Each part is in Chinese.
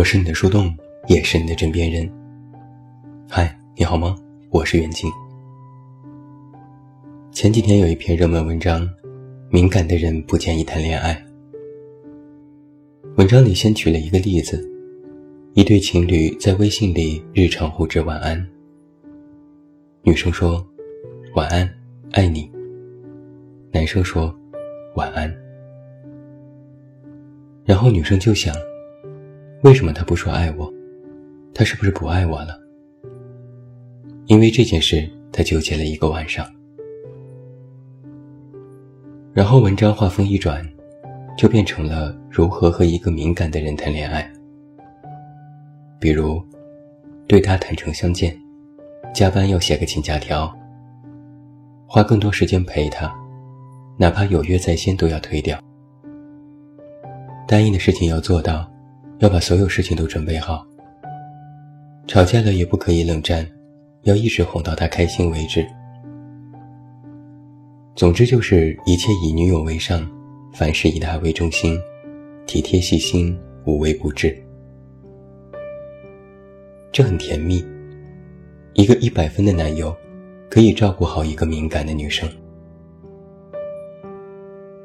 我是你的树洞，也是你的枕边人。嗨，你好吗？我是袁静。前几天有一篇热门文章，《敏感的人不建议谈恋爱》。文章里先举了一个例子：一对情侣在微信里日常互致晚安。女生说：“晚安，爱你。”男生说：“晚安。”然后女生就想，为什么他不说爱我？他是不是不爱我了？因为这件事，他纠结了一个晚上。然后文章话锋一转，就变成了如何和一个敏感的人谈恋爱。比如，对他坦诚相见，加班要写个请假条，花更多时间陪他，哪怕有约在先都要推掉。答应的事情要做到，要把所有事情都准备好。吵架了也不可以冷战，要一直哄到他开心为止。总之就是一切以女友为上，凡事以她为中心，体贴细心，无微不至。这很甜蜜。一个一百分的男友，可以照顾好一个敏感的女生。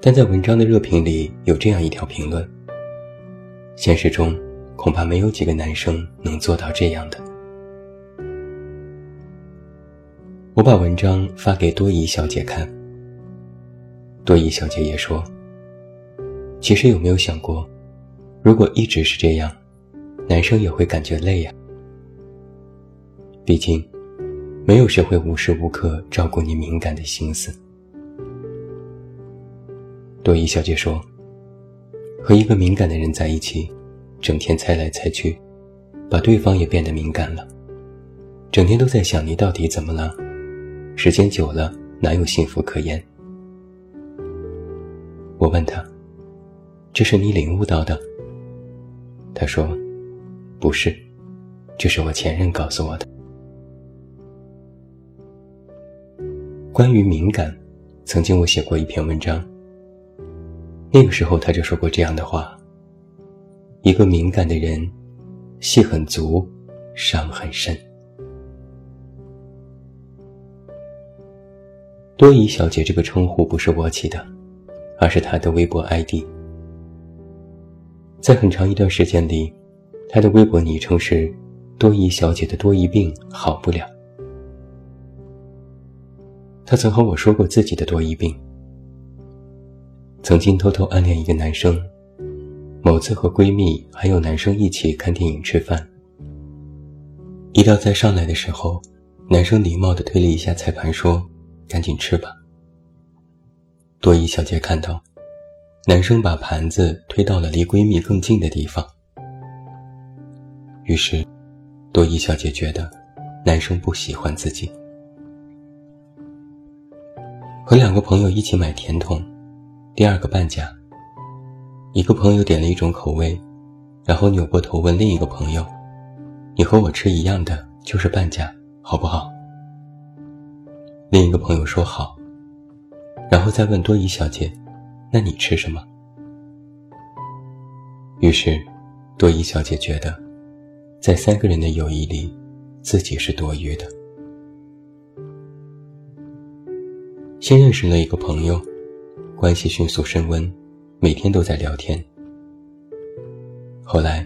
但在文章的热评里有这样一条评论。现实中，恐怕没有几个男生能做到这样的。我把文章发给多疑小姐看，多疑小姐也说：“其实有没有想过，如果一直是这样，男生也会感觉累呀？毕竟，没有谁会无时无刻照顾你敏感的心思。”多疑小姐说。和一个敏感的人在一起，整天猜来猜去，把对方也变得敏感了。整天都在想你到底怎么了，时间久了哪有幸福可言？我问他：“这是你领悟到的？”他说：“不是，这是我前任告诉我的。”关于敏感，曾经我写过一篇文章。那个时候他就说过这样的话：“一个敏感的人，戏很足，伤很深。”多疑小姐这个称呼不是我起的，而是她的微博 ID。在很长一段时间里，她的微博昵称是“多疑小姐的多疑病好不了”。她曾和我说过自己的多疑病。曾经偷偷暗恋一个男生，某次和闺蜜还有男生一起看电影吃饭，一道菜上来的时候，男生礼貌地推了一下菜盘，说：“赶紧吃吧。”多疑小姐看到，男生把盘子推到了离闺蜜更近的地方，于是，多疑小姐觉得，男生不喜欢自己。和两个朋友一起买甜筒。第二个半价。一个朋友点了一种口味，然后扭过头问另一个朋友：“你和我吃一样的，就是半价，好不好？”另一个朋友说好，然后再问多疑小姐：“那你吃什么？”于是，多疑小姐觉得，在三个人的友谊里，自己是多余的。先认识了一个朋友。关系迅速升温，每天都在聊天。后来，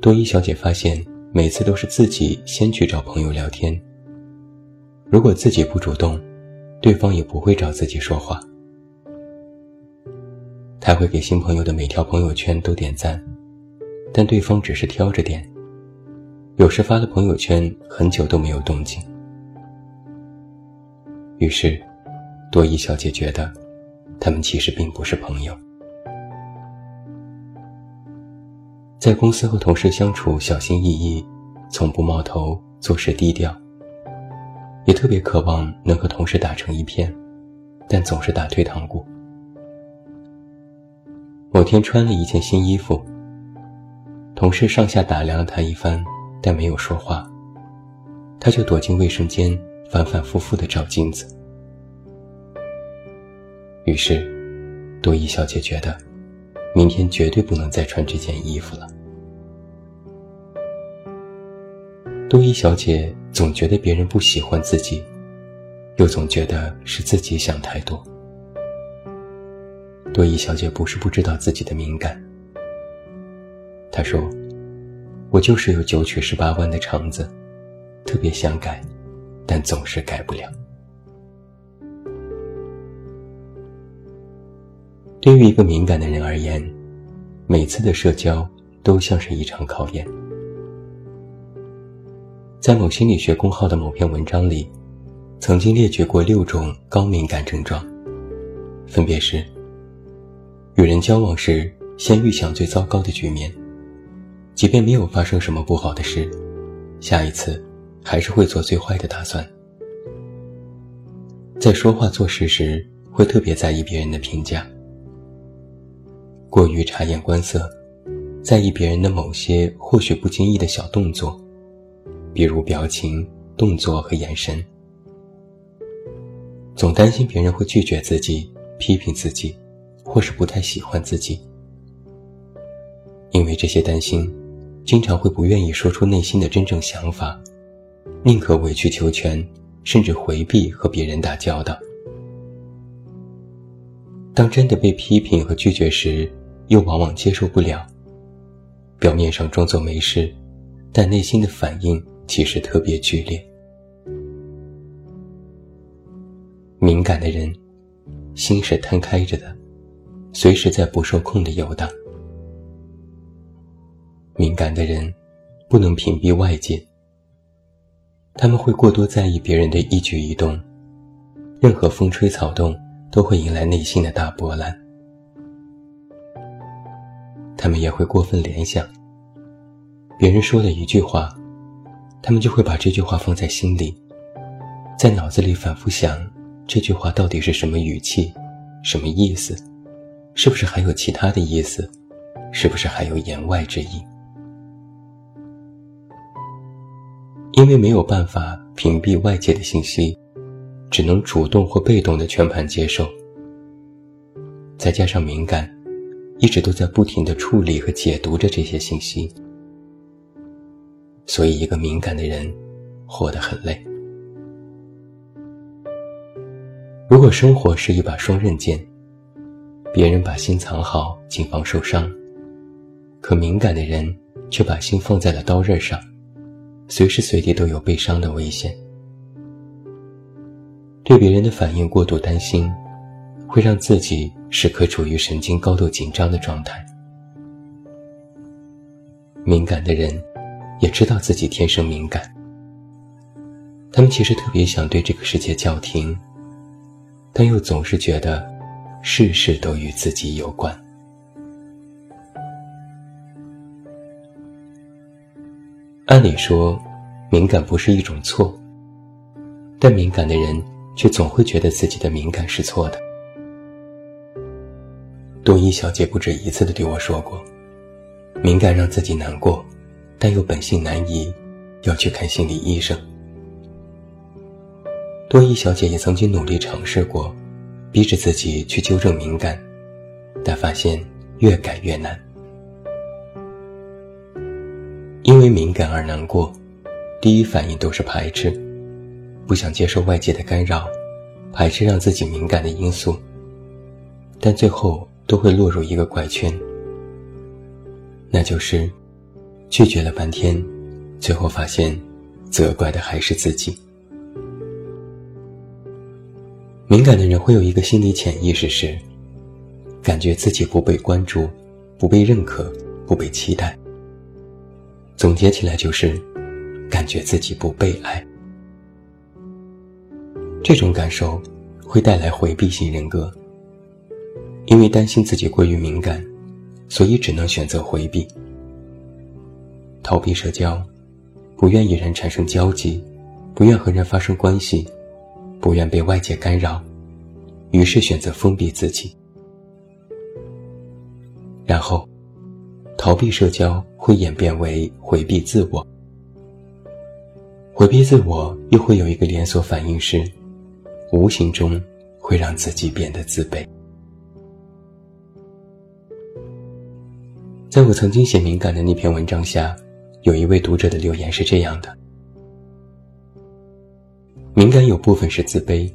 多伊小姐发现，每次都是自己先去找朋友聊天。如果自己不主动，对方也不会找自己说话。她会给新朋友的每条朋友圈都点赞，但对方只是挑着点。有时发了朋友圈，很久都没有动静。于是，多伊小姐觉得。他们其实并不是朋友，在公司和同事相处小心翼翼，从不冒头，做事低调，也特别渴望能和同事打成一片，但总是打退堂鼓。某天穿了一件新衣服，同事上下打量了他一番，但没有说话，他就躲进卫生间，反反复复的照镜子。于是，多伊小姐觉得，明天绝对不能再穿这件衣服了。多依小姐总觉得别人不喜欢自己，又总觉得是自己想太多。多依小姐不是不知道自己的敏感，她说：“我就是有九曲十八弯的肠子，特别想改，但总是改不了。”对于一个敏感的人而言，每次的社交都像是一场考验。在某心理学公号的某篇文章里，曾经列举过六种高敏感症状，分别是。与人交往时，先预想最糟糕的局面，即便没有发生什么不好的事，下一次还是会做最坏的打算。在说话做事时，会特别在意别人的评价，过于察言观色，在意别人的某些或许不经意的小动作，比如表情、动作和眼神，总担心别人会拒绝自己、批评自己。或是不太喜欢自己，因为这些担心，经常会不愿意说出内心的真正想法，宁可委曲求全，甚至回避和别人打交道。当真的被批评和拒绝时，又往往接受不了，表面上装作没事，但内心的反应其实特别剧烈。敏感的人，心是摊开着的。随时在不受控的游荡。敏感的人不能屏蔽外界，他们会过多在意别人的一举一动，任何风吹草动都会引来内心的大波澜。他们也会过分联想，别人说了一句话，他们就会把这句话放在心里，在脑子里反复想这句话到底是什么语气，什么意思。是不是还有其他的意思？是不是还有言外之意？因为没有办法屏蔽外界的信息，只能主动或被动的全盘接受。再加上敏感，一直都在不停的处理和解读着这些信息，所以一个敏感的人活得很累。如果生活是一把双刃剑。别人把心藏好，谨防受伤；可敏感的人却把心放在了刀刃上，随时随地都有被伤的危险。对别人的反应过度担心，会让自己时刻处于神经高度紧张的状态。敏感的人也知道自己天生敏感，他们其实特别想对这个世界叫停，但又总是觉得。事事都与自己有关。按理说，敏感不是一种错，但敏感的人却总会觉得自己的敏感是错的。多依小姐不止一次的对我说过，敏感让自己难过，但又本性难移，要去看心理医生。多依小姐也曾经努力尝试过。逼着自己去纠正敏感，但发现越改越难。因为敏感而难过，第一反应都是排斥，不想接受外界的干扰，排斥让自己敏感的因素。但最后都会落入一个怪圈，那就是拒绝了半天，最后发现责怪的还是自己。敏感的人会有一个心理潜意识是，感觉自己不被关注、不被认可、不被期待。总结起来就是，感觉自己不被爱。这种感受会带来回避型人格，因为担心自己过于敏感，所以只能选择回避、逃避社交，不愿与人产生交集，不愿和人发生关系。不愿被外界干扰，于是选择封闭自己，然后逃避社交会演变为回避自我，回避自我又会有一个连锁反应是，无形中会让自己变得自卑。在我曾经写敏感的那篇文章下，有一位读者的留言是这样的：敏感有部分是自卑，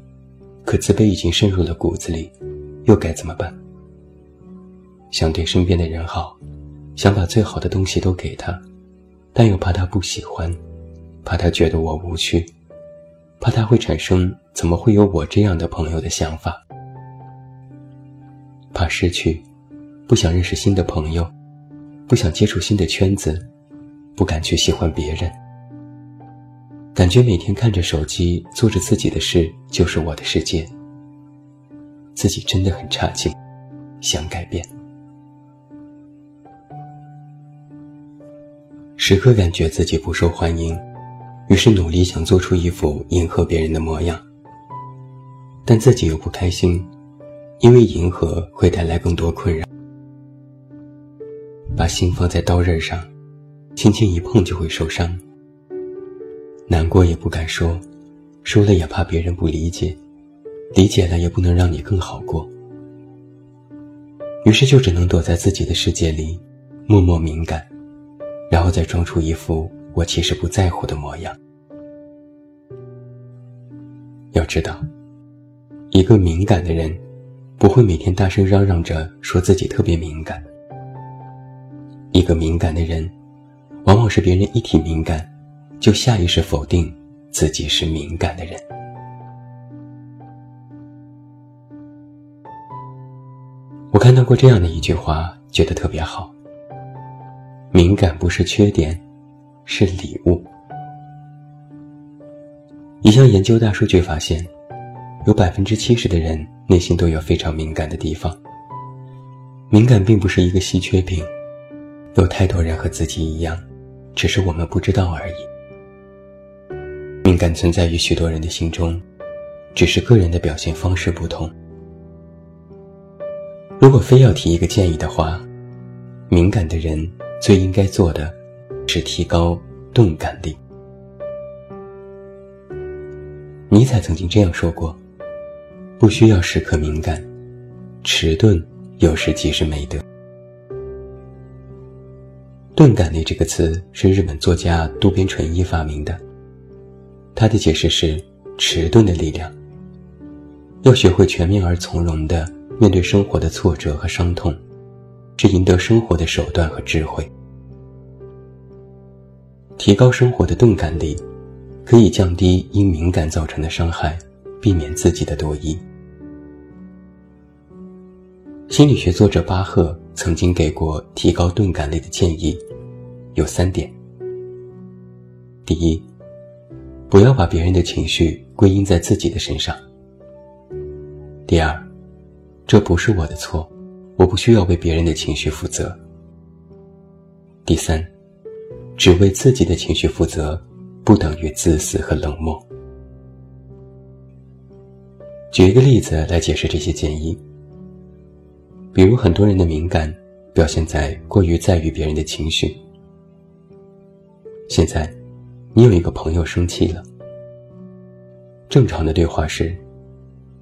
可自卑已经渗入了骨子里，又该怎么办？想对身边的人好，想把最好的东西都给他，但又怕他不喜欢，怕他觉得我无趣，怕他会产生怎么会有我这样的朋友的想法，怕失去，不想认识新的朋友，不想接触新的圈子，不敢去喜欢别人，感觉每天看着手机做着自己的事就是我的世界，自己真的很差劲，想改变。时刻感觉自己不受欢迎，于是努力想做出一副迎合别人的模样，但自己又不开心，因为迎合会带来更多困扰。把心放在刀刃上，轻轻一碰就会受伤。难过也不敢说，说了也怕别人不理解，理解了也不能让你更好过。于是就只能躲在自己的世界里，默默敏感。然后再装出一副我其实不在乎的模样。要知道，一个敏感的人，不会每天大声嚷嚷着说自己特别敏感。一个敏感的人，往往是别人一提敏感，就下意识否定自己是敏感的人。我看到过这样的一句话，觉得特别好。敏感不是缺点，是礼物。一项研究大数据发现，有百分之七十的人内心都有非常敏感的地方。敏感并不是一个稀缺品，有太多人和自己一样，只是我们不知道而已。敏感存在于许多人的心中，只是个人的表现方式不同。如果非要提一个建议的话，敏感的人。最应该做的，是提高钝感力。尼采曾经这样说过：“不需要时刻敏感，迟钝有时即是美德。”钝感力这个词是日本作家渡边淳一发明的，他的解释是：迟钝的力量。要学会全面而从容的面对生活的挫折和伤痛。是赢得生活的手段和智慧。提高生活的钝感力，可以降低因敏感造成的伤害，避免自己的多疑。心理学作者巴赫曾经给过提高钝感力的建议，有三点：第一，不要把别人的情绪归因在自己的身上；第二，这不是我的错。我不需要为别人的情绪负责。第三，只为自己的情绪负责，不等于自私和冷漠。举一个例子来解释这些建议。比如，很多人的敏感表现在过于在意别人的情绪。现在，你有一个朋友生气了。正常的对话是：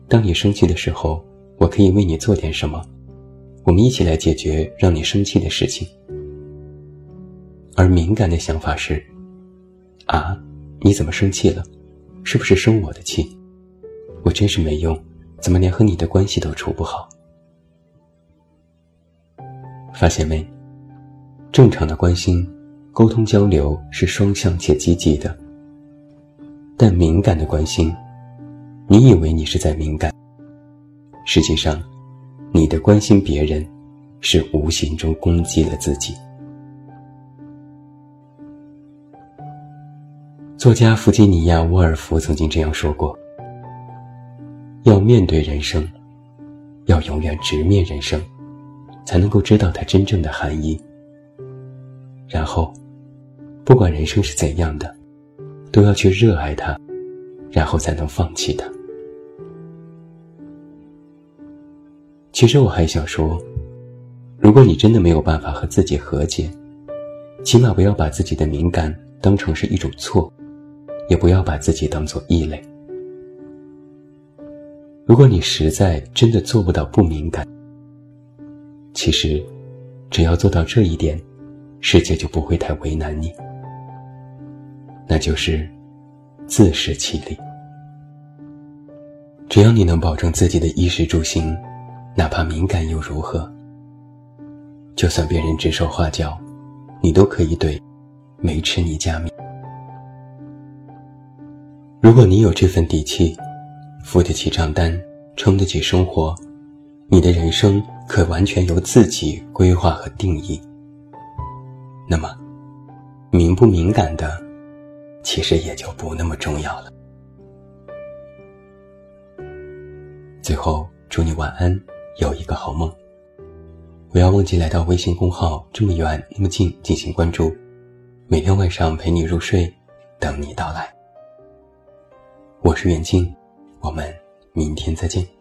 当你生气的时候，我可以为你做点什么？我们一起来解决让你生气的事情，而敏感的想法是：啊，你怎么生气了？是不是生我的气？我真是没用，怎么连和你的关系都处不好？发现没？正常的关心、沟通、交流是双向且积极的，但敏感的关心，你以为你是在敏感，实际上。你的关心别人，是无形中攻击了自己。作家弗吉尼亚·沃尔夫曾经这样说过：“要面对人生，要永远直面人生，才能够知道它真正的含义。然后，不管人生是怎样的，都要去热爱它，然后才能放弃它。”其实我还想说，如果你真的没有办法和自己和解，起码不要把自己的敏感当成是一种错，也不要把自己当做异类。如果你实在真的做不到不敏感，其实，只要做到这一点，世界就不会太为难你。那就是自食其力。只要你能保证自己的衣食住行，哪怕敏感又如何？就算别人指手画脚，你都可以对没吃你家米。如果你有这份底气，付得起账单，撑得起生活，你的人生可完全由自己规划和定义。那么，敏不敏感的，其实也就不那么重要了。最后，祝你晚安，有一个好梦。不要忘记来到微信公号“这么远那么近”进行关注，每天晚上陪你入睡，等你到来。我是远近，我们明天再见。